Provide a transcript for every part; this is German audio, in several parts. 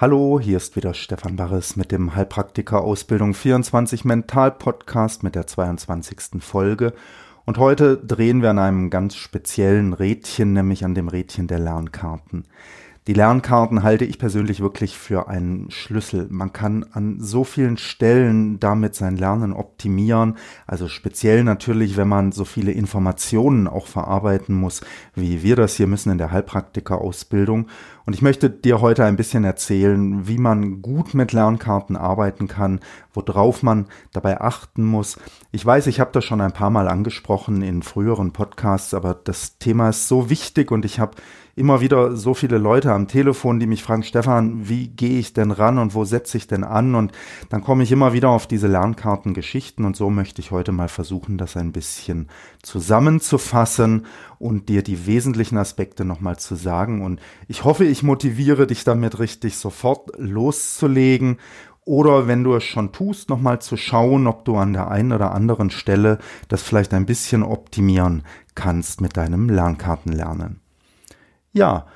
Hallo, hier ist wieder Stefan Barres mit dem Heilpraktiker Ausbildung 24 Mental Podcast mit der 22. Folge. Und heute drehen wir an einem ganz speziellen Rädchen, nämlich an dem Rädchen der Lernkarten. Die Lernkarten halte ich persönlich wirklich für einen Schlüssel. Man kann an so vielen Stellen damit sein Lernen optimieren. Also speziell natürlich, wenn man so viele Informationen auch verarbeiten muss, wie wir das hier müssen in der Heilpraktiker-Ausbildung. Und ich möchte dir heute ein bisschen erzählen, wie man gut mit Lernkarten arbeiten kann, worauf man dabei achten muss. Ich weiß, ich habe das schon ein paar Mal angesprochen in früheren Podcasts, aber das Thema ist so wichtig und ich habe immer wieder so viele Leute am Telefon, die mich fragen, Stefan, wie gehe ich denn ran und wo setze ich denn an? Und dann komme ich immer wieder auf diese Lernkartengeschichten und so möchte ich heute mal versuchen, das ein bisschen zusammenzufassen und dir die wesentlichen Aspekte nochmal zu sagen. Und ich hoffe, ich motiviere dich damit richtig sofort loszulegen oder wenn du es schon tust, nochmal zu schauen, ob du an der einen oder anderen Stelle das vielleicht ein bisschen optimieren kannst mit deinem Lernkartenlernen. Ja,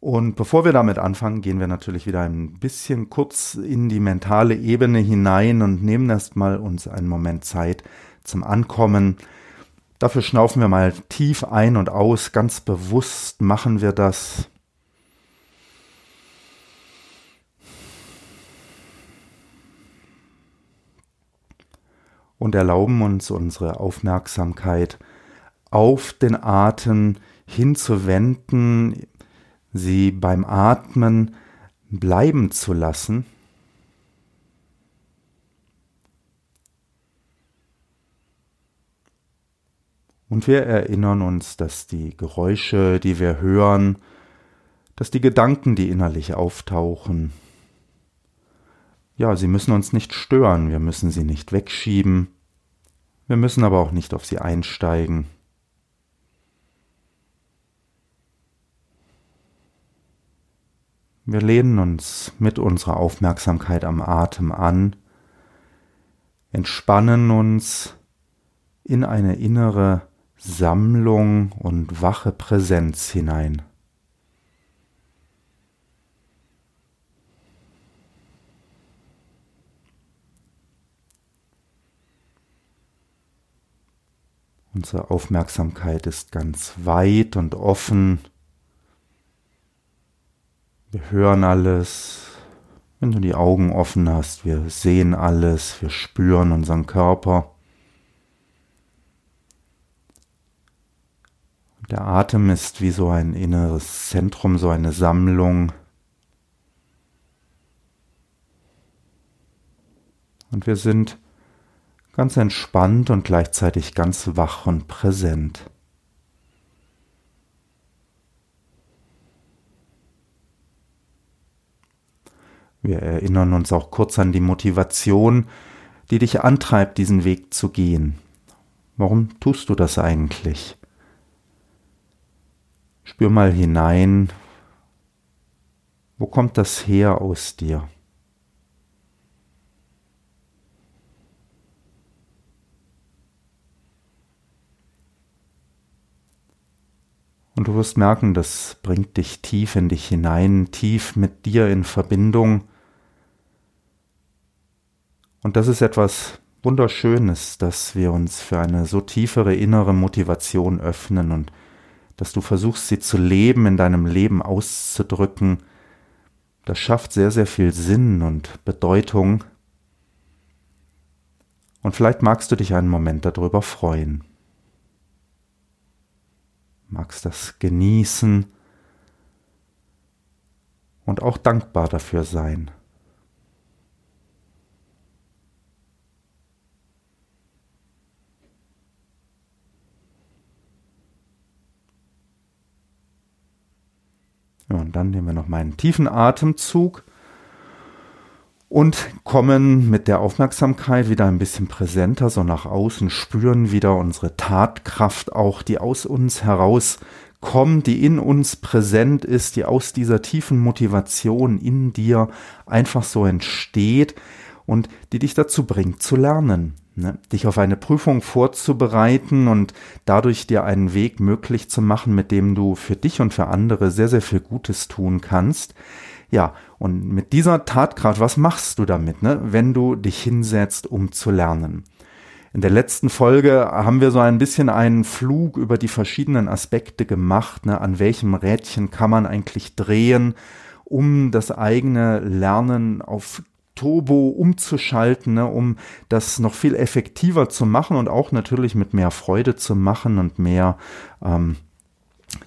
und bevor wir damit anfangen, gehen wir natürlich wieder ein bisschen kurz in die mentale Ebene hinein und nehmen erstmal uns einen Moment Zeit zum Ankommen. Dafür schnaufen wir mal tief ein und aus, ganz bewusst machen wir das. Und erlauben uns unsere Aufmerksamkeit auf den Atem hinzuwenden, sie beim Atmen bleiben zu lassen. Und wir erinnern uns, dass die Geräusche, die wir hören, dass die Gedanken, die innerlich auftauchen, ja, sie müssen uns nicht stören, wir müssen sie nicht wegschieben, wir müssen aber auch nicht auf sie einsteigen. Wir lehnen uns mit unserer Aufmerksamkeit am Atem an, entspannen uns in eine innere Sammlung und wache Präsenz hinein. Unsere Aufmerksamkeit ist ganz weit und offen wir hören alles. Wenn du die Augen offen hast, wir sehen alles, wir spüren unseren Körper. Der Atem ist wie so ein inneres Zentrum, so eine Sammlung. Und wir sind ganz entspannt und gleichzeitig ganz wach und präsent. Wir erinnern uns auch kurz an die Motivation, die dich antreibt, diesen Weg zu gehen. Warum tust du das eigentlich? Spür mal hinein, wo kommt das her aus dir? Und du wirst merken, das bringt dich tief in dich hinein, tief mit dir in Verbindung. Und das ist etwas Wunderschönes, dass wir uns für eine so tiefere innere Motivation öffnen und dass du versuchst, sie zu leben, in deinem Leben auszudrücken. Das schafft sehr, sehr viel Sinn und Bedeutung. Und vielleicht magst du dich einen Moment darüber freuen. Magst das genießen und auch dankbar dafür sein. Ja, und dann nehmen wir noch mal einen tiefen Atemzug und kommen mit der Aufmerksamkeit wieder ein bisschen präsenter so nach außen, spüren wieder unsere Tatkraft auch, die aus uns heraus kommt, die in uns präsent ist, die aus dieser tiefen Motivation in dir einfach so entsteht und die dich dazu bringt zu lernen, ne? dich auf eine Prüfung vorzubereiten und dadurch dir einen Weg möglich zu machen, mit dem du für dich und für andere sehr, sehr viel Gutes tun kannst. Ja, und mit dieser Tatkraft, was machst du damit, ne, wenn du dich hinsetzt, um zu lernen? In der letzten Folge haben wir so ein bisschen einen Flug über die verschiedenen Aspekte gemacht. Ne? An welchem Rädchen kann man eigentlich drehen, um das eigene Lernen auf Turbo umzuschalten, ne? um das noch viel effektiver zu machen und auch natürlich mit mehr Freude zu machen und mehr ähm,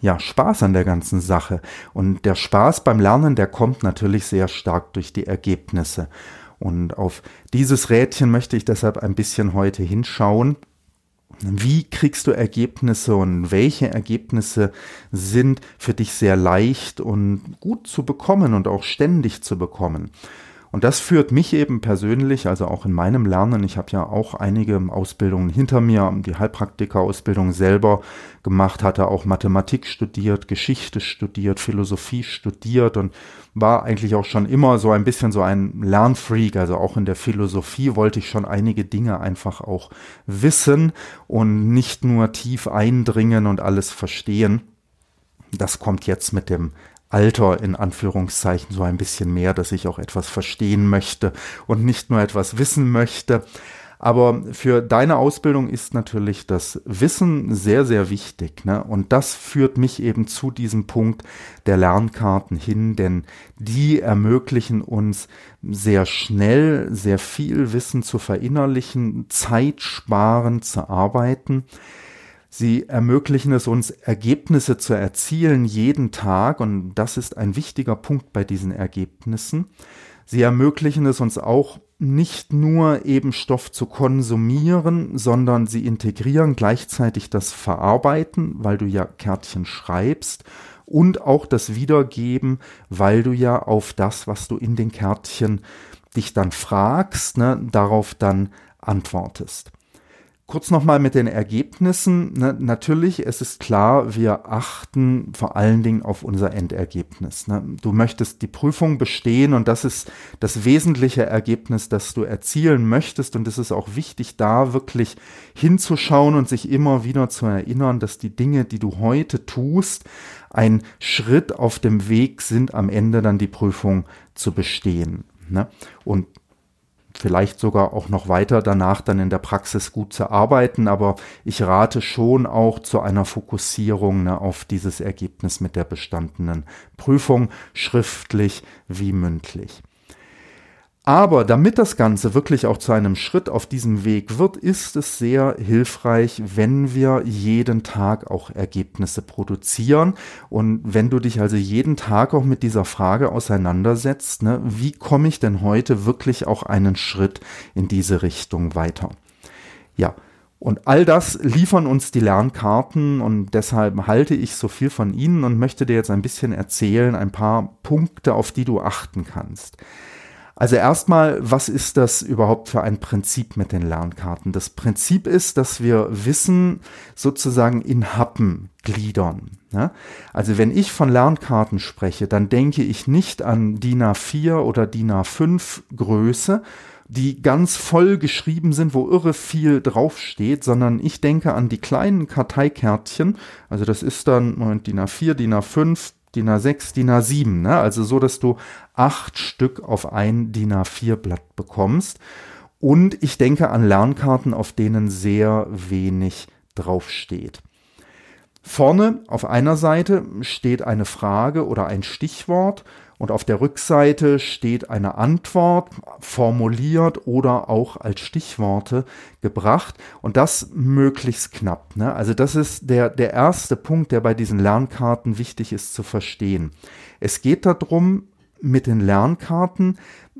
ja, Spaß an der ganzen Sache. Und der Spaß beim Lernen, der kommt natürlich sehr stark durch die Ergebnisse. Und auf dieses Rädchen möchte ich deshalb ein bisschen heute hinschauen. Wie kriegst du Ergebnisse und welche Ergebnisse sind für dich sehr leicht und gut zu bekommen und auch ständig zu bekommen? Und das führt mich eben persönlich, also auch in meinem Lernen, ich habe ja auch einige Ausbildungen hinter mir, die Heilpraktiker-Ausbildung selber gemacht, hatte auch Mathematik studiert, Geschichte studiert, Philosophie studiert und war eigentlich auch schon immer so ein bisschen so ein Lernfreak. Also auch in der Philosophie wollte ich schon einige Dinge einfach auch wissen und nicht nur tief eindringen und alles verstehen. Das kommt jetzt mit dem Alter in Anführungszeichen so ein bisschen mehr, dass ich auch etwas verstehen möchte und nicht nur etwas wissen möchte. Aber für deine Ausbildung ist natürlich das Wissen sehr, sehr wichtig. Ne? Und das führt mich eben zu diesem Punkt der Lernkarten hin, denn die ermöglichen uns sehr schnell, sehr viel Wissen zu verinnerlichen, Zeit sparen, zu arbeiten. Sie ermöglichen es uns, Ergebnisse zu erzielen jeden Tag und das ist ein wichtiger Punkt bei diesen Ergebnissen. Sie ermöglichen es uns auch nicht nur eben Stoff zu konsumieren, sondern sie integrieren gleichzeitig das Verarbeiten, weil du ja Kärtchen schreibst und auch das Wiedergeben, weil du ja auf das, was du in den Kärtchen dich dann fragst, ne, darauf dann antwortest. Kurz nochmal mit den Ergebnissen. Ne, natürlich, es ist klar, wir achten vor allen Dingen auf unser Endergebnis. Ne? Du möchtest die Prüfung bestehen und das ist das wesentliche Ergebnis, das du erzielen möchtest. Und es ist auch wichtig, da wirklich hinzuschauen und sich immer wieder zu erinnern, dass die Dinge, die du heute tust, ein Schritt auf dem Weg sind, am Ende dann die Prüfung zu bestehen. Ne? Und vielleicht sogar auch noch weiter danach dann in der Praxis gut zu arbeiten, aber ich rate schon auch zu einer Fokussierung ne, auf dieses Ergebnis mit der bestandenen Prüfung, schriftlich wie mündlich. Aber damit das Ganze wirklich auch zu einem Schritt auf diesem Weg wird, ist es sehr hilfreich, wenn wir jeden Tag auch Ergebnisse produzieren. Und wenn du dich also jeden Tag auch mit dieser Frage auseinandersetzt, ne, wie komme ich denn heute wirklich auch einen Schritt in diese Richtung weiter? Ja, und all das liefern uns die Lernkarten und deshalb halte ich so viel von ihnen und möchte dir jetzt ein bisschen erzählen, ein paar Punkte, auf die du achten kannst. Also erstmal, was ist das überhaupt für ein Prinzip mit den Lernkarten? Das Prinzip ist, dass wir Wissen sozusagen in Happen gliedern. Ja? Also wenn ich von Lernkarten spreche, dann denke ich nicht an DIN A4 oder DIN A5 Größe, die ganz voll geschrieben sind, wo irre viel draufsteht, sondern ich denke an die kleinen Karteikärtchen. Also das ist dann DIN A4, DIN A5, DIN A6, DIN A7, ne? also so, dass du acht Stück auf ein DIN A4-Blatt bekommst. Und ich denke an Lernkarten, auf denen sehr wenig draufsteht. Vorne auf einer Seite steht eine Frage oder ein Stichwort und auf der Rückseite steht eine Antwort formuliert oder auch als Stichworte gebracht und das möglichst knapp. Ne? Also das ist der, der erste Punkt, der bei diesen Lernkarten wichtig ist zu verstehen. Es geht darum, mit den Lernkarten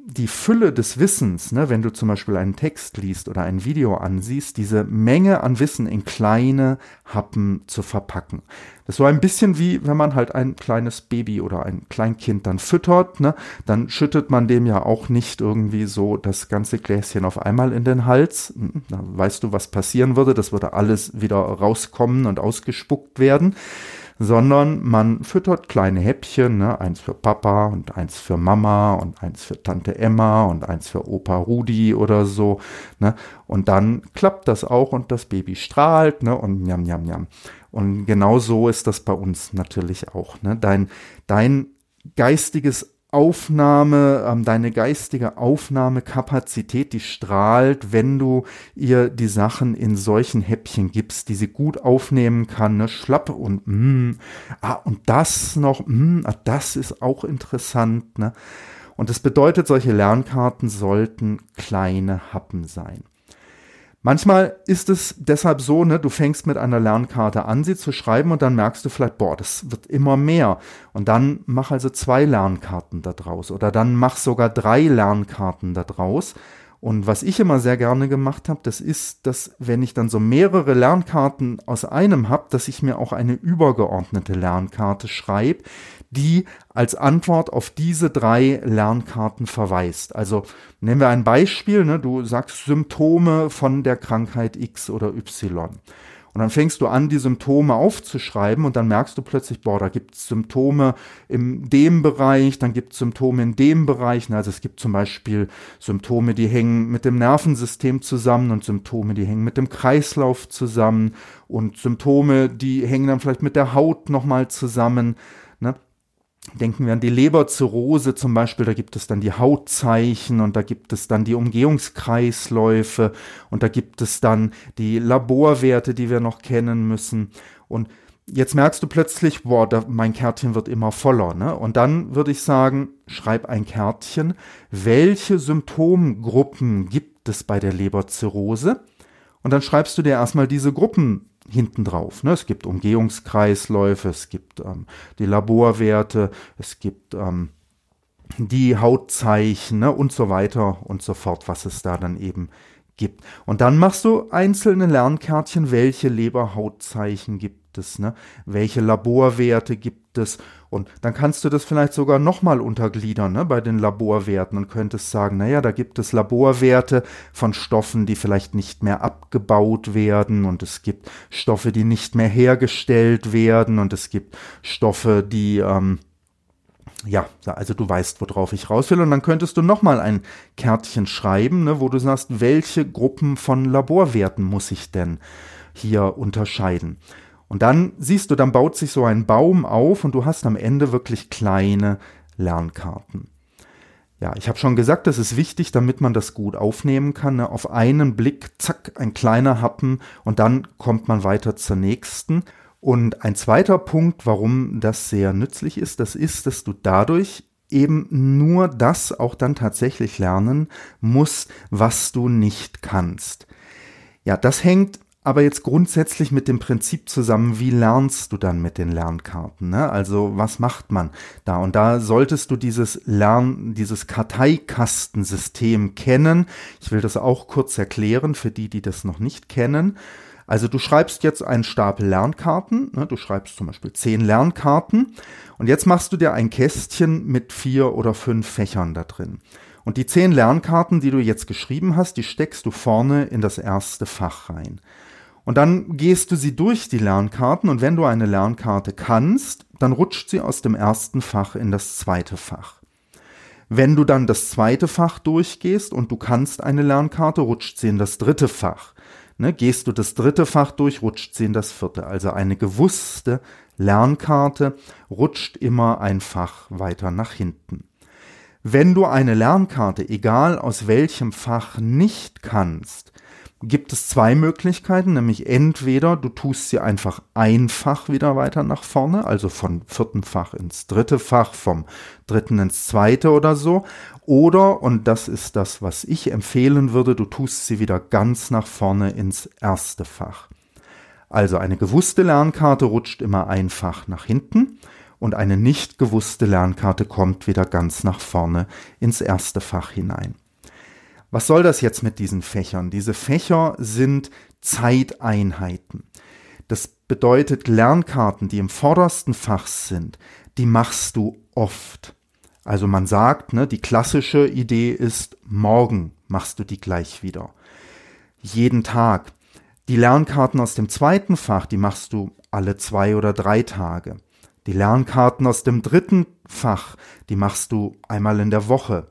die Fülle des Wissens, ne, wenn du zum Beispiel einen Text liest oder ein Video ansiehst, diese Menge an Wissen in kleine Happen zu verpacken. Das ist so ein bisschen wie, wenn man halt ein kleines Baby oder ein Kleinkind dann füttert, ne, dann schüttet man dem ja auch nicht irgendwie so das ganze Gläschen auf einmal in den Hals. Hm, da weißt du, was passieren würde. Das würde alles wieder rauskommen und ausgespuckt werden sondern man füttert kleine Häppchen, ne? eins für Papa und eins für Mama und eins für Tante Emma und eins für Opa Rudi oder so. Ne? Und dann klappt das auch und das Baby strahlt ne? und njam, njam, njam. Und genau so ist das bei uns natürlich auch. Ne? Dein, dein geistiges Aufnahme, ähm, deine geistige Aufnahmekapazität, die strahlt, wenn du ihr die Sachen in solchen Häppchen gibst, die sie gut aufnehmen kann, ne? schlapp und mm, ah, und das noch, mm, ah, das ist auch interessant, ne? Und das bedeutet, solche Lernkarten sollten kleine Happen sein. Manchmal ist es deshalb so, ne, du fängst mit einer Lernkarte an, sie zu schreiben und dann merkst du vielleicht, boah, das wird immer mehr. Und dann mach also zwei Lernkarten da draus oder dann mach sogar drei Lernkarten da draus. Und was ich immer sehr gerne gemacht habe, das ist, dass wenn ich dann so mehrere Lernkarten aus einem habe, dass ich mir auch eine übergeordnete Lernkarte schreibe, die als Antwort auf diese drei Lernkarten verweist. Also nehmen wir ein Beispiel, ne? du sagst Symptome von der Krankheit X oder Y. Und dann fängst du an, die Symptome aufzuschreiben und dann merkst du plötzlich, boah, da gibt es Symptome in dem Bereich, dann gibt es Symptome in dem Bereich. Also es gibt zum Beispiel Symptome, die hängen mit dem Nervensystem zusammen und Symptome, die hängen mit dem Kreislauf zusammen und Symptome, die hängen dann vielleicht mit der Haut nochmal zusammen. Ne? Denken wir an die Leberzirrhose zum Beispiel, da gibt es dann die Hautzeichen und da gibt es dann die Umgehungskreisläufe und da gibt es dann die Laborwerte, die wir noch kennen müssen. Und jetzt merkst du plötzlich, boah, da, mein Kärtchen wird immer voller. Ne? Und dann würde ich sagen, schreib ein Kärtchen. Welche Symptomgruppen gibt es bei der Leberzirrhose? Und dann schreibst du dir erstmal diese Gruppen hinten drauf. Ne? Es gibt Umgehungskreisläufe, es gibt ähm, die Laborwerte, es gibt ähm, die Hautzeichen ne? und so weiter und so fort, was es da dann eben gibt. Und dann machst du einzelne Lernkärtchen, welche Leberhautzeichen gibt es, ne? welche Laborwerte gibt es und dann kannst du das vielleicht sogar nochmal untergliedern ne, bei den Laborwerten und könntest sagen, naja, da gibt es Laborwerte von Stoffen, die vielleicht nicht mehr abgebaut werden und es gibt Stoffe, die nicht mehr hergestellt werden und es gibt Stoffe, die ähm, ja, also du weißt, worauf ich raus will. Und dann könntest du nochmal ein Kärtchen schreiben, ne, wo du sagst, welche Gruppen von Laborwerten muss ich denn hier unterscheiden. Und dann siehst du, dann baut sich so ein Baum auf und du hast am Ende wirklich kleine Lernkarten. Ja, ich habe schon gesagt, das ist wichtig, damit man das gut aufnehmen kann. Ne? Auf einen Blick, zack, ein kleiner Happen und dann kommt man weiter zur nächsten. Und ein zweiter Punkt, warum das sehr nützlich ist, das ist, dass du dadurch eben nur das auch dann tatsächlich lernen musst, was du nicht kannst. Ja, das hängt aber jetzt grundsätzlich mit dem Prinzip zusammen, wie lernst du dann mit den Lernkarten? Ne? Also was macht man da? Und da solltest du dieses Lern, dieses Karteikastensystem kennen. Ich will das auch kurz erklären für die, die das noch nicht kennen. Also du schreibst jetzt einen Stapel Lernkarten, ne? du schreibst zum Beispiel zehn Lernkarten und jetzt machst du dir ein Kästchen mit vier oder fünf Fächern da drin. Und die zehn Lernkarten, die du jetzt geschrieben hast, die steckst du vorne in das erste Fach rein. Und dann gehst du sie durch, die Lernkarten, und wenn du eine Lernkarte kannst, dann rutscht sie aus dem ersten Fach in das zweite Fach. Wenn du dann das zweite Fach durchgehst und du kannst eine Lernkarte, rutscht sie in das dritte Fach. Ne, gehst du das dritte Fach durch, rutscht sie in das vierte. Also eine gewusste Lernkarte rutscht immer ein Fach weiter nach hinten. Wenn du eine Lernkarte, egal aus welchem Fach, nicht kannst, gibt es zwei Möglichkeiten, nämlich entweder du tust sie einfach einfach wieder weiter nach vorne, also von vierten Fach ins dritte Fach, vom dritten ins zweite oder so, oder, und das ist das, was ich empfehlen würde, du tust sie wieder ganz nach vorne ins erste Fach. Also eine gewusste Lernkarte rutscht immer einfach nach hinten und eine nicht gewusste Lernkarte kommt wieder ganz nach vorne ins erste Fach hinein. Was soll das jetzt mit diesen Fächern? Diese Fächer sind Zeiteinheiten. Das bedeutet Lernkarten, die im vordersten Fach sind, die machst du oft. Also man sagt, ne, die klassische Idee ist, morgen machst du die gleich wieder. Jeden Tag. Die Lernkarten aus dem zweiten Fach, die machst du alle zwei oder drei Tage. Die Lernkarten aus dem dritten Fach, die machst du einmal in der Woche.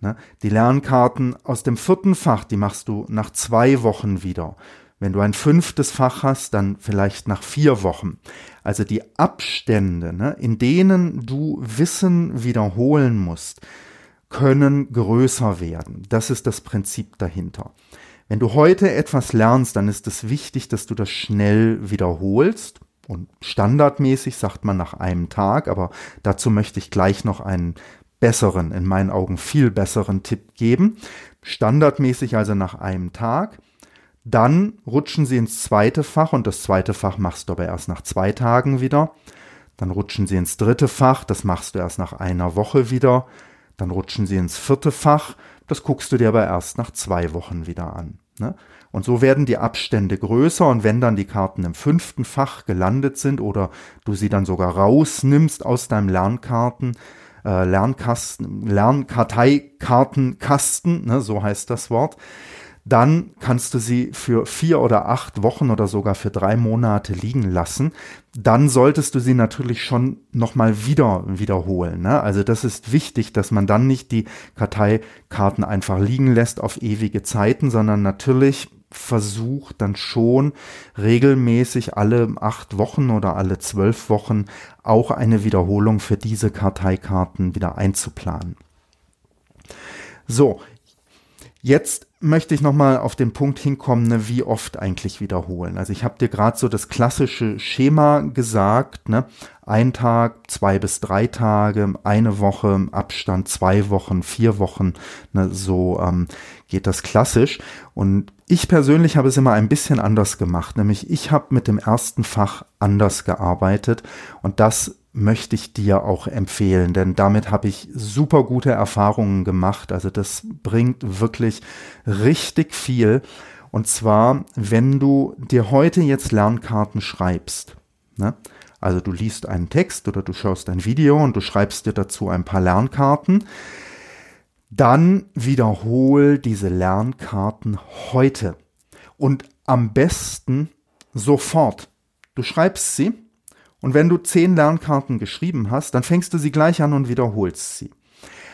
Ne? Die Lernkarten aus dem vierten Fach, die machst du nach zwei Wochen wieder. Wenn du ein fünftes Fach hast, dann vielleicht nach vier Wochen. Also die Abstände, ne, in denen du Wissen wiederholen musst, können größer werden. Das ist das Prinzip dahinter. Wenn du heute etwas lernst, dann ist es wichtig, dass du das schnell wiederholst. Und standardmäßig sagt man nach einem Tag, aber dazu möchte ich gleich noch einen besseren, in meinen Augen viel besseren Tipp geben. Standardmäßig also nach einem Tag. Dann rutschen sie ins zweite Fach und das zweite Fach machst du aber erst nach zwei Tagen wieder. Dann rutschen sie ins dritte Fach, das machst du erst nach einer Woche wieder. Dann rutschen sie ins vierte Fach, das guckst du dir aber erst nach zwei Wochen wieder an. Ne? Und so werden die Abstände größer und wenn dann die Karten im fünften Fach gelandet sind oder du sie dann sogar rausnimmst aus deinem Lernkarten, äh, Lernkasten, Lernkarteikartenkasten, ne, so heißt das Wort, dann kannst du sie für vier oder acht Wochen oder sogar für drei Monate liegen lassen. Dann solltest du sie natürlich schon nochmal wieder wiederholen. Ne? Also das ist wichtig, dass man dann nicht die Karteikarten einfach liegen lässt auf ewige Zeiten, sondern natürlich versucht dann schon regelmäßig alle acht Wochen oder alle zwölf Wochen auch eine Wiederholung für diese Karteikarten wieder einzuplanen. So, Jetzt möchte ich nochmal auf den Punkt hinkommen, ne, wie oft eigentlich wiederholen. Also ich habe dir gerade so das klassische Schema gesagt, ne? Ein Tag, zwei bis drei Tage, eine Woche, Abstand, zwei Wochen, vier Wochen, ne? so ähm, geht das klassisch. Und ich persönlich habe es immer ein bisschen anders gemacht, nämlich ich habe mit dem ersten Fach anders gearbeitet und das möchte ich dir auch empfehlen, denn damit habe ich super gute Erfahrungen gemacht. Also das bringt wirklich richtig viel. Und zwar, wenn du dir heute jetzt Lernkarten schreibst, ne? also du liest einen Text oder du schaust ein Video und du schreibst dir dazu ein paar Lernkarten, dann wiederhol diese Lernkarten heute und am besten sofort. Du schreibst sie und wenn du zehn Lernkarten geschrieben hast, dann fängst du sie gleich an und wiederholst sie.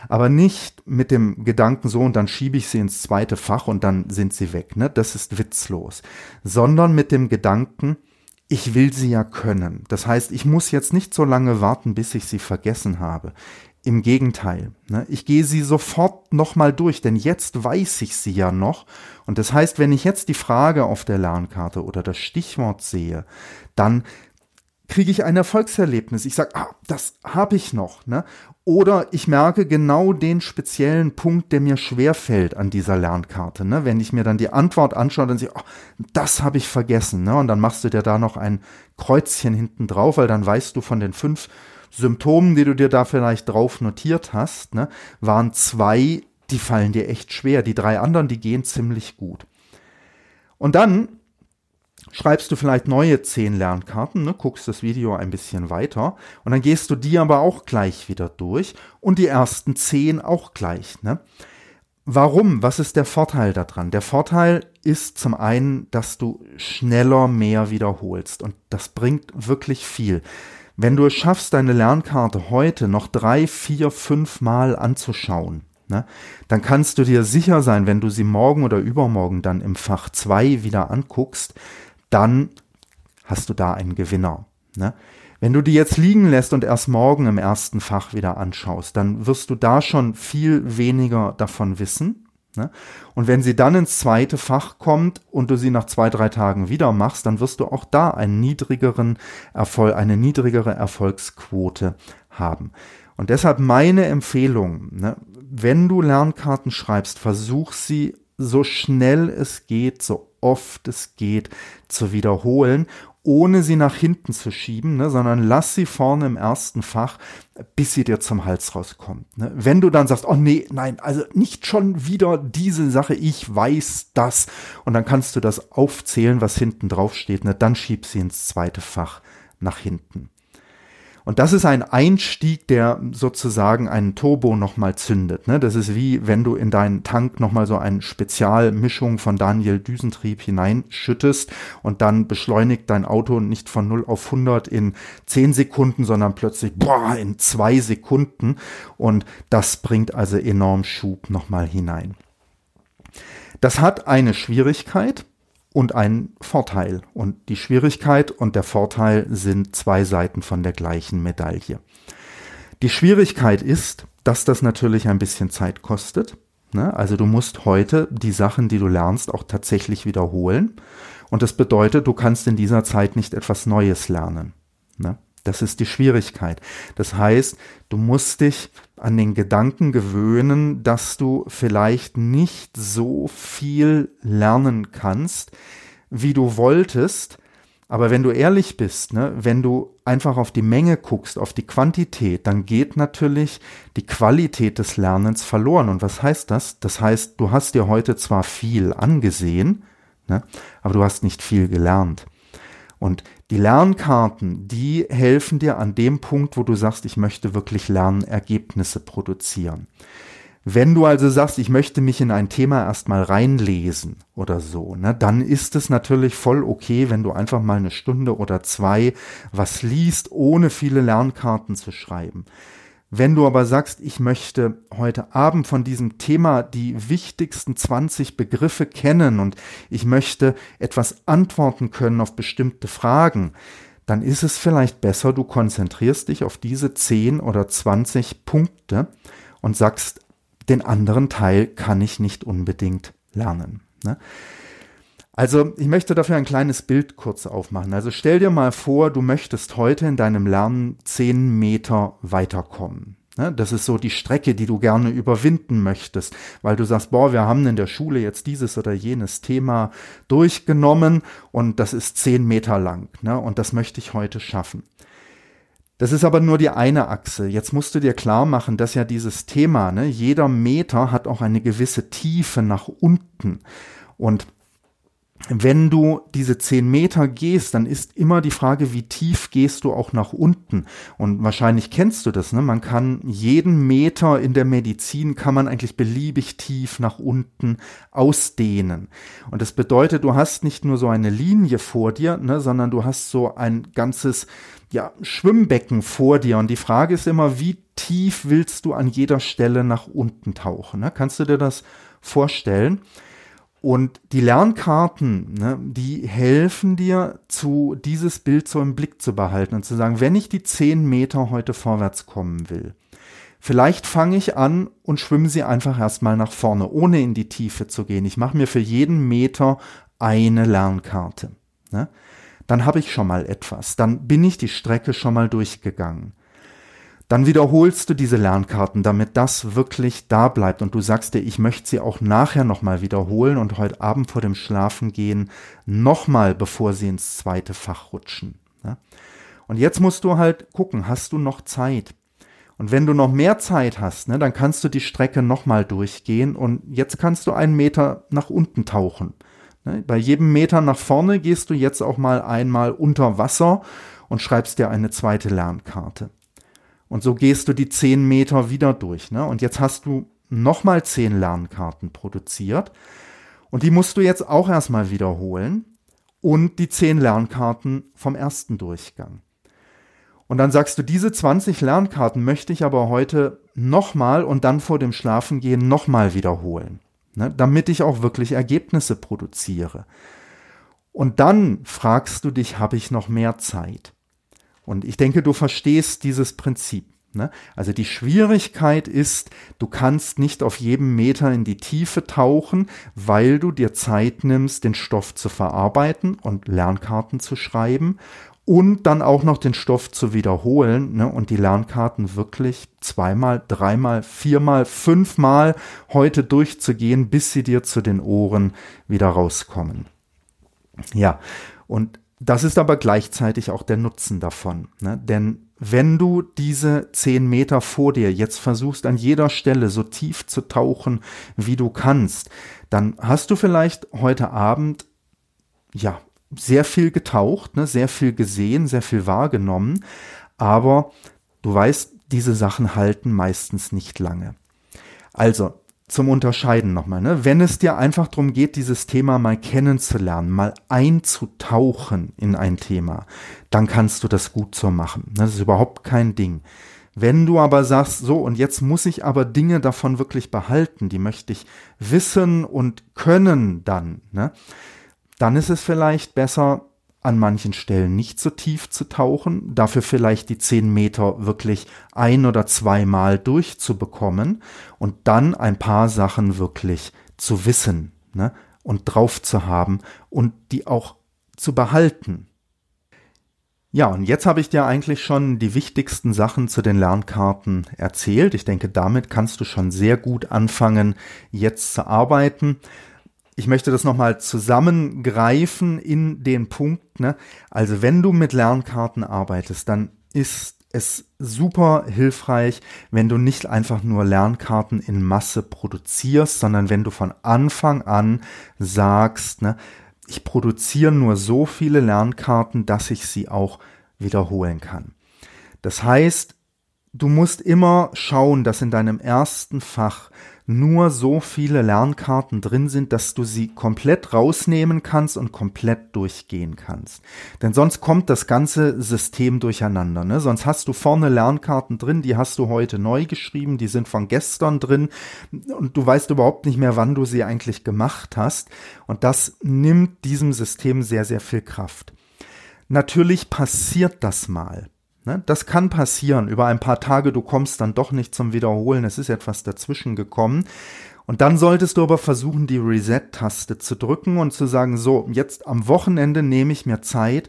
Aber nicht mit dem Gedanken so und dann schiebe ich sie ins zweite Fach und dann sind sie weg. Ne? Das ist witzlos. Sondern mit dem Gedanken, ich will sie ja können. Das heißt, ich muss jetzt nicht so lange warten, bis ich sie vergessen habe. Im Gegenteil, ne? ich gehe sie sofort nochmal durch, denn jetzt weiß ich sie ja noch. Und das heißt, wenn ich jetzt die Frage auf der Lernkarte oder das Stichwort sehe, dann kriege ich ein Erfolgserlebnis. Ich sage, ah, das habe ich noch. Ne? Oder ich merke genau den speziellen Punkt, der mir schwerfällt an dieser Lernkarte. Ne? Wenn ich mir dann die Antwort anschaue, dann sehe ich, oh, das habe ich vergessen. Ne? Und dann machst du dir da noch ein Kreuzchen hinten drauf, weil dann weißt du von den fünf Symptomen, die du dir da vielleicht drauf notiert hast, ne, waren zwei, die fallen dir echt schwer. Die drei anderen, die gehen ziemlich gut. Und dann schreibst du vielleicht neue zehn Lernkarten, ne, guckst das Video ein bisschen weiter und dann gehst du die aber auch gleich wieder durch und die ersten zehn auch gleich. Ne? Warum? Was ist der Vorteil daran? Der Vorteil ist zum einen, dass du schneller mehr wiederholst und das bringt wirklich viel. Wenn du es schaffst, deine Lernkarte heute noch drei, vier, fünf Mal anzuschauen, ne, dann kannst du dir sicher sein, wenn du sie morgen oder übermorgen dann im Fach zwei wieder anguckst, dann hast du da einen Gewinner. Ne? Wenn du die jetzt liegen lässt und erst morgen im ersten Fach wieder anschaust, dann wirst du da schon viel weniger davon wissen. Ne? Und wenn sie dann ins zweite Fach kommt und du sie nach zwei, drei Tagen wieder machst, dann wirst du auch da einen niedrigeren Erfolg, eine niedrigere Erfolgsquote haben. Und deshalb meine Empfehlung, ne, wenn du Lernkarten schreibst, versuch sie so schnell es geht, so oft es geht, zu wiederholen ohne sie nach hinten zu schieben, ne, sondern lass sie vorne im ersten Fach, bis sie dir zum Hals rauskommt. Ne. Wenn du dann sagst, oh nee, nein, also nicht schon wieder diese Sache, ich weiß das, und dann kannst du das aufzählen, was hinten drauf steht, ne, dann schieb sie ins zweite Fach nach hinten. Und das ist ein Einstieg, der sozusagen einen Turbo nochmal zündet. Ne? Das ist wie wenn du in deinen Tank nochmal so eine Spezialmischung von Daniel Düsentrieb hineinschüttest und dann beschleunigt dein Auto nicht von 0 auf 100 in 10 Sekunden, sondern plötzlich boah, in zwei Sekunden. Und das bringt also enorm Schub nochmal hinein. Das hat eine Schwierigkeit, und einen Vorteil. Und die Schwierigkeit und der Vorteil sind zwei Seiten von der gleichen Medaille. Die Schwierigkeit ist, dass das natürlich ein bisschen Zeit kostet. Ne? Also du musst heute die Sachen, die du lernst, auch tatsächlich wiederholen. Und das bedeutet, du kannst in dieser Zeit nicht etwas Neues lernen. Ne? Das ist die Schwierigkeit. Das heißt, du musst dich an den Gedanken gewöhnen, dass du vielleicht nicht so viel lernen kannst, wie du wolltest. Aber wenn du ehrlich bist, ne, wenn du einfach auf die Menge guckst, auf die Quantität, dann geht natürlich die Qualität des Lernens verloren. Und was heißt das? Das heißt, du hast dir heute zwar viel angesehen, ne, aber du hast nicht viel gelernt. Und die Lernkarten, die helfen dir an dem Punkt, wo du sagst, ich möchte wirklich Lernergebnisse produzieren. Wenn du also sagst, ich möchte mich in ein Thema erstmal reinlesen oder so, ne, dann ist es natürlich voll okay, wenn du einfach mal eine Stunde oder zwei was liest, ohne viele Lernkarten zu schreiben. Wenn du aber sagst, ich möchte heute Abend von diesem Thema die wichtigsten 20 Begriffe kennen und ich möchte etwas antworten können auf bestimmte Fragen, dann ist es vielleicht besser, du konzentrierst dich auf diese 10 oder 20 Punkte und sagst, den anderen Teil kann ich nicht unbedingt lernen. Ne? Also ich möchte dafür ein kleines Bild kurz aufmachen. Also stell dir mal vor, du möchtest heute in deinem Lernen zehn Meter weiterkommen. Ne, das ist so die Strecke, die du gerne überwinden möchtest, weil du sagst, boah, wir haben in der Schule jetzt dieses oder jenes Thema durchgenommen und das ist zehn Meter lang ne, und das möchte ich heute schaffen. Das ist aber nur die eine Achse. Jetzt musst du dir klar machen, dass ja dieses Thema, ne, jeder Meter hat auch eine gewisse Tiefe nach unten. Und wenn du diese zehn Meter gehst, dann ist immer die Frage, wie tief gehst du auch nach unten? Und wahrscheinlich kennst du das, ne? Man kann jeden Meter in der Medizin kann man eigentlich beliebig tief nach unten ausdehnen. Und das bedeutet, du hast nicht nur so eine Linie vor dir, ne, sondern du hast so ein ganzes, ja, Schwimmbecken vor dir. Und die Frage ist immer, wie tief willst du an jeder Stelle nach unten tauchen? Ne? Kannst du dir das vorstellen? Und die Lernkarten, ne, die helfen dir, zu dieses Bild so im Blick zu behalten und zu sagen, wenn ich die zehn Meter heute vorwärts kommen will, vielleicht fange ich an und schwimme sie einfach erstmal nach vorne, ohne in die Tiefe zu gehen. Ich mache mir für jeden Meter eine Lernkarte. Ne? Dann habe ich schon mal etwas. Dann bin ich die Strecke schon mal durchgegangen. Dann wiederholst du diese Lernkarten, damit das wirklich da bleibt und du sagst dir, ich möchte sie auch nachher nochmal wiederholen und heute Abend vor dem Schlafengehen nochmal, bevor sie ins zweite Fach rutschen. Und jetzt musst du halt gucken, hast du noch Zeit? Und wenn du noch mehr Zeit hast, ne, dann kannst du die Strecke nochmal durchgehen und jetzt kannst du einen Meter nach unten tauchen. Ne, bei jedem Meter nach vorne gehst du jetzt auch mal einmal unter Wasser und schreibst dir eine zweite Lernkarte. Und so gehst du die zehn Meter wieder durch. Ne? Und jetzt hast du nochmal zehn Lernkarten produziert. Und die musst du jetzt auch erstmal wiederholen. Und die zehn Lernkarten vom ersten Durchgang. Und dann sagst du, diese 20 Lernkarten möchte ich aber heute nochmal und dann vor dem Schlafengehen nochmal wiederholen. Ne? Damit ich auch wirklich Ergebnisse produziere. Und dann fragst du dich, habe ich noch mehr Zeit? Und ich denke, du verstehst dieses Prinzip. Ne? Also die Schwierigkeit ist, du kannst nicht auf jedem Meter in die Tiefe tauchen, weil du dir Zeit nimmst, den Stoff zu verarbeiten und Lernkarten zu schreiben und dann auch noch den Stoff zu wiederholen ne? und die Lernkarten wirklich zweimal, dreimal, viermal, fünfmal heute durchzugehen, bis sie dir zu den Ohren wieder rauskommen. Ja, und Das ist aber gleichzeitig auch der Nutzen davon. Ne? Denn wenn du diese zehn Meter vor dir jetzt versuchst, an jeder Stelle so tief zu tauchen, wie du kannst, dann hast du vielleicht heute Abend, ja, sehr viel getaucht, ne, sehr viel gesehen, sehr viel wahrgenommen, aber du weißt, diese Sachen halten meistens nicht lange. Also, zum Unterscheiden nochmal, ne? wenn es dir einfach darum geht, dieses Thema mal kennenzulernen, mal einzutauchen in ein Thema, dann kannst du das gut so machen. Das ist überhaupt kein Ding. Wenn du aber sagst, so und jetzt muss ich aber Dinge davon wirklich behalten, die möchte ich wissen und können dann, ne? dann ist es vielleicht besser, an manchen Stellen nicht so tief zu tauchen, dafür vielleicht die zehn Meter wirklich ein oder zweimal durchzubekommen und dann ein paar Sachen wirklich zu wissen ne, und drauf zu haben und die auch zu behalten. Ja, und jetzt habe ich dir eigentlich schon die wichtigsten Sachen zu den Lernkarten erzählt. Ich denke, damit kannst du schon sehr gut anfangen, jetzt zu arbeiten ich möchte das nochmal zusammengreifen in den Punkt. Ne? Also wenn du mit Lernkarten arbeitest, dann ist es super hilfreich, wenn du nicht einfach nur Lernkarten in Masse produzierst, sondern wenn du von Anfang an sagst, ne, ich produziere nur so viele Lernkarten, dass ich sie auch wiederholen kann. Das heißt, du musst immer schauen, dass in deinem ersten Fach nur so viele Lernkarten drin sind, dass du sie komplett rausnehmen kannst und komplett durchgehen kannst. Denn sonst kommt das ganze System durcheinander. Ne? Sonst hast du vorne Lernkarten drin, die hast du heute neu geschrieben, die sind von gestern drin und du weißt überhaupt nicht mehr, wann du sie eigentlich gemacht hast. Und das nimmt diesem System sehr, sehr viel Kraft. Natürlich passiert das mal. Ne? Das kann passieren. Über ein paar Tage, du kommst dann doch nicht zum Wiederholen. Es ist etwas dazwischen gekommen. Und dann solltest du aber versuchen, die Reset-Taste zu drücken und zu sagen, so, jetzt am Wochenende nehme ich mir Zeit,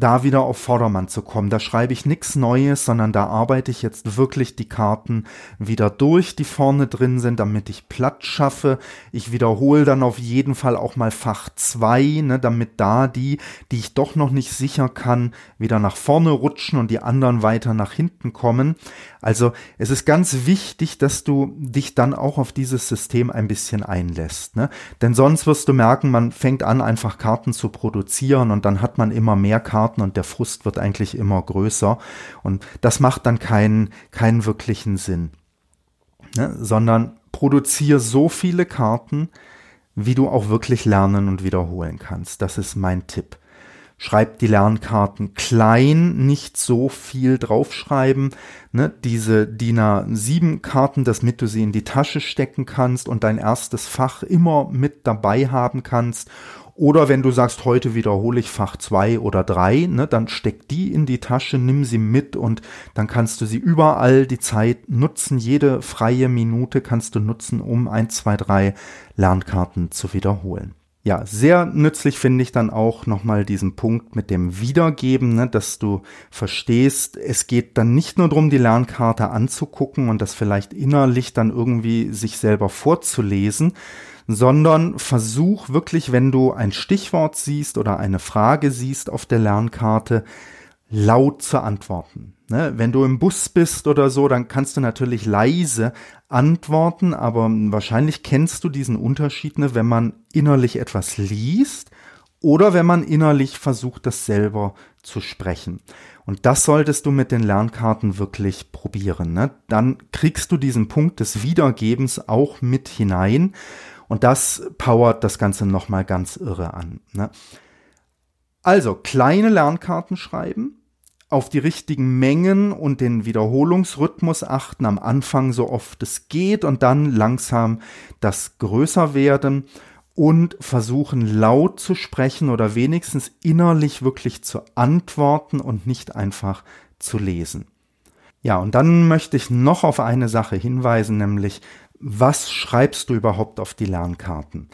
da wieder auf Vordermann zu kommen. Da schreibe ich nichts Neues, sondern da arbeite ich jetzt wirklich die Karten wieder durch, die vorne drin sind, damit ich Platz schaffe. Ich wiederhole dann auf jeden Fall auch mal Fach 2, ne, damit da die, die ich doch noch nicht sicher kann, wieder nach vorne rutschen und die anderen weiter nach hinten kommen. Also es ist ganz wichtig, dass du dich dann auch auf dieses System ein bisschen einlässt. Ne? Denn sonst wirst du merken, man fängt an, einfach Karten zu produzieren und dann hat man immer mehr Karten und der Frust wird eigentlich immer größer. Und das macht dann keinen, keinen wirklichen Sinn. Ne? Sondern produziere so viele Karten, wie du auch wirklich lernen und wiederholen kannst. Das ist mein Tipp. Schreib die Lernkarten klein, nicht so viel draufschreiben. Ne? Diese DIN A7 Karten, damit du sie in die Tasche stecken kannst und dein erstes Fach immer mit dabei haben kannst. Oder wenn du sagst, heute wiederhole ich Fach 2 oder 3, ne, dann steck die in die Tasche, nimm sie mit und dann kannst du sie überall die Zeit nutzen. Jede freie Minute kannst du nutzen, um 1, 2, 3 Lernkarten zu wiederholen. Ja, sehr nützlich finde ich dann auch nochmal diesen Punkt mit dem Wiedergeben, ne, dass du verstehst, es geht dann nicht nur darum, die Lernkarte anzugucken und das vielleicht innerlich dann irgendwie sich selber vorzulesen, sondern versuch wirklich, wenn du ein Stichwort siehst oder eine Frage siehst auf der Lernkarte, laut zu antworten. Ne? Wenn du im Bus bist oder so, dann kannst du natürlich leise antworten, aber wahrscheinlich kennst du diesen Unterschied, ne, wenn man innerlich etwas liest oder wenn man innerlich versucht, das selber zu sprechen. Und das solltest du mit den Lernkarten wirklich probieren. Ne? Dann kriegst du diesen Punkt des Wiedergebens auch mit hinein und das powert das Ganze nochmal ganz irre an. Also kleine Lernkarten schreiben, auf die richtigen Mengen und den Wiederholungsrhythmus achten, am Anfang so oft es geht und dann langsam das größer werden und versuchen laut zu sprechen oder wenigstens innerlich wirklich zu antworten und nicht einfach zu lesen. Ja, und dann möchte ich noch auf eine Sache hinweisen, nämlich was schreibst du überhaupt auf die Lernkarten?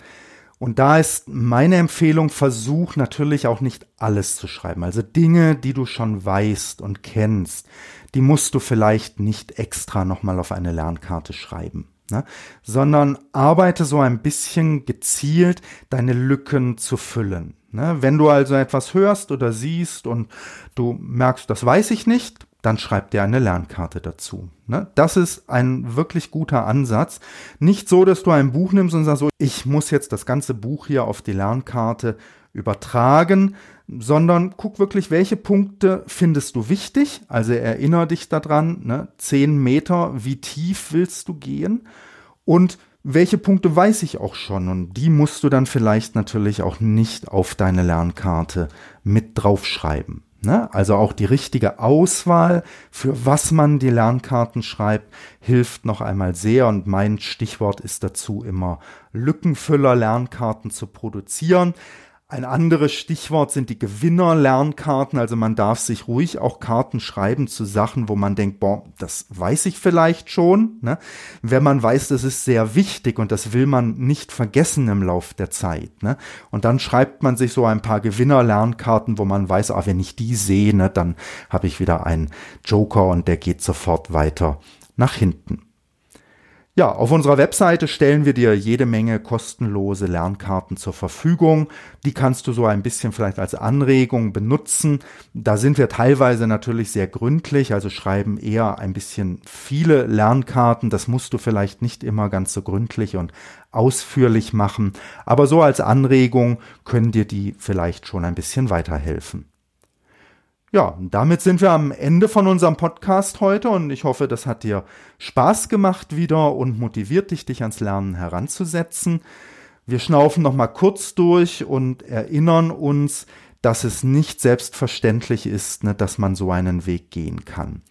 Und da ist meine Empfehlung, versuch natürlich auch nicht alles zu schreiben. Also Dinge, die du schon weißt und kennst, die musst du vielleicht nicht extra nochmal auf eine Lernkarte schreiben. Ne? sondern arbeite so ein bisschen gezielt, deine Lücken zu füllen. Ne? Wenn du also etwas hörst oder siehst und du merkst, das weiß ich nicht, dann schreib dir eine Lernkarte dazu. Ne? Das ist ein wirklich guter Ansatz. Nicht so, dass du ein Buch nimmst und sagst so, ich muss jetzt das ganze Buch hier auf die Lernkarte übertragen, sondern guck wirklich, welche Punkte findest du wichtig. Also erinnere dich daran, ne? zehn Meter, wie tief willst du gehen? Und welche Punkte weiß ich auch schon und die musst du dann vielleicht natürlich auch nicht auf deine Lernkarte mit draufschreiben. Ne? Also auch die richtige Auswahl, für was man die Lernkarten schreibt, hilft noch einmal sehr und mein Stichwort ist dazu immer Lückenfüller Lernkarten zu produzieren. Ein anderes Stichwort sind die Gewinner-Lernkarten. Also man darf sich ruhig auch Karten schreiben zu Sachen, wo man denkt, boah, das weiß ich vielleicht schon. Ne? Wenn man weiß, das ist sehr wichtig und das will man nicht vergessen im Lauf der Zeit. Ne? Und dann schreibt man sich so ein paar Gewinner-Lernkarten, wo man weiß, ah, wenn ich die sehe, ne, dann habe ich wieder einen Joker und der geht sofort weiter nach hinten. Ja, auf unserer Webseite stellen wir dir jede Menge kostenlose Lernkarten zur Verfügung. Die kannst du so ein bisschen vielleicht als Anregung benutzen. Da sind wir teilweise natürlich sehr gründlich, also schreiben eher ein bisschen viele Lernkarten. Das musst du vielleicht nicht immer ganz so gründlich und ausführlich machen. Aber so als Anregung können dir die vielleicht schon ein bisschen weiterhelfen. Ja, damit sind wir am Ende von unserem Podcast heute und ich hoffe, das hat dir Spaß gemacht wieder und motiviert dich, dich ans Lernen heranzusetzen. Wir schnaufen noch mal kurz durch und erinnern uns, dass es nicht selbstverständlich ist, ne, dass man so einen Weg gehen kann.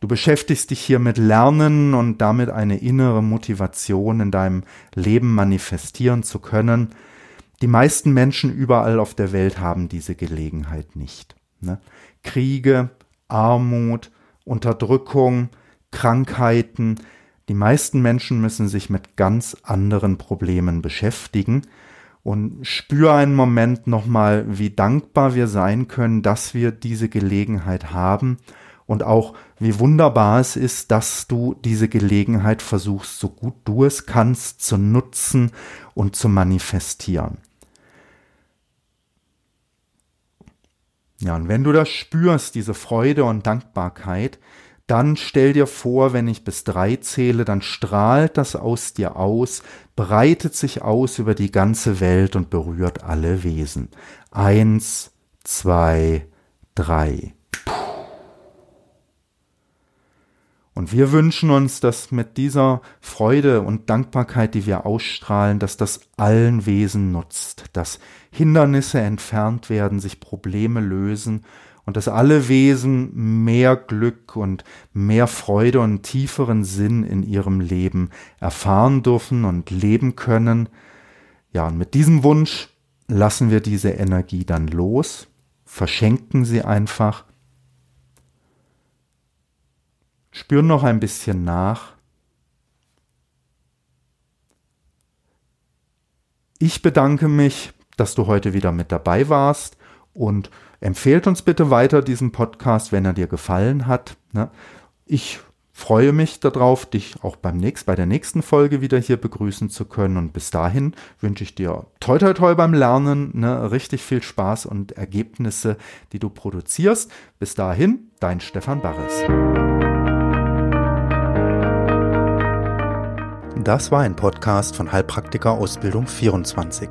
Du beschäftigst dich hier mit Lernen und damit eine innere Motivation in deinem Leben manifestieren zu können. Die meisten Menschen überall auf der Welt haben diese Gelegenheit nicht. Ne? Kriege, Armut, Unterdrückung, Krankheiten. Die meisten Menschen müssen sich mit ganz anderen Problemen beschäftigen. Und spür einen Moment nochmal, wie dankbar wir sein können, dass wir diese Gelegenheit haben und auch wie wunderbar es ist, dass du diese Gelegenheit versuchst, so gut du es kannst, zu nutzen und zu manifestieren. Ja, und wenn du das spürst, diese Freude und Dankbarkeit, dann stell dir vor, wenn ich bis drei zähle, dann strahlt das aus dir aus, breitet sich aus über die ganze Welt und berührt alle Wesen. Eins, zwei, drei. Und wir wünschen uns, dass mit dieser Freude und Dankbarkeit, die wir ausstrahlen, dass das allen Wesen nutzt, dass Hindernisse entfernt werden, sich Probleme lösen und dass alle Wesen mehr Glück und mehr Freude und tieferen Sinn in ihrem Leben erfahren dürfen und leben können. Ja, und mit diesem Wunsch lassen wir diese Energie dann los, verschenken sie einfach Spür noch ein bisschen nach. Ich bedanke mich, dass du heute wieder mit dabei warst und empfehlt uns bitte weiter diesen Podcast, wenn er dir gefallen hat. Ne? Ich freue mich darauf, dich auch beim nächsten, bei der nächsten Folge wieder hier begrüßen zu können. Und bis dahin wünsche ich dir toi toi toi beim Lernen, ne, richtig viel Spaß und Ergebnisse, die du produzierst. Bis dahin, dein Stefan Barres. Das war ein Podcast von Heilpraktiker Ausbildung 24.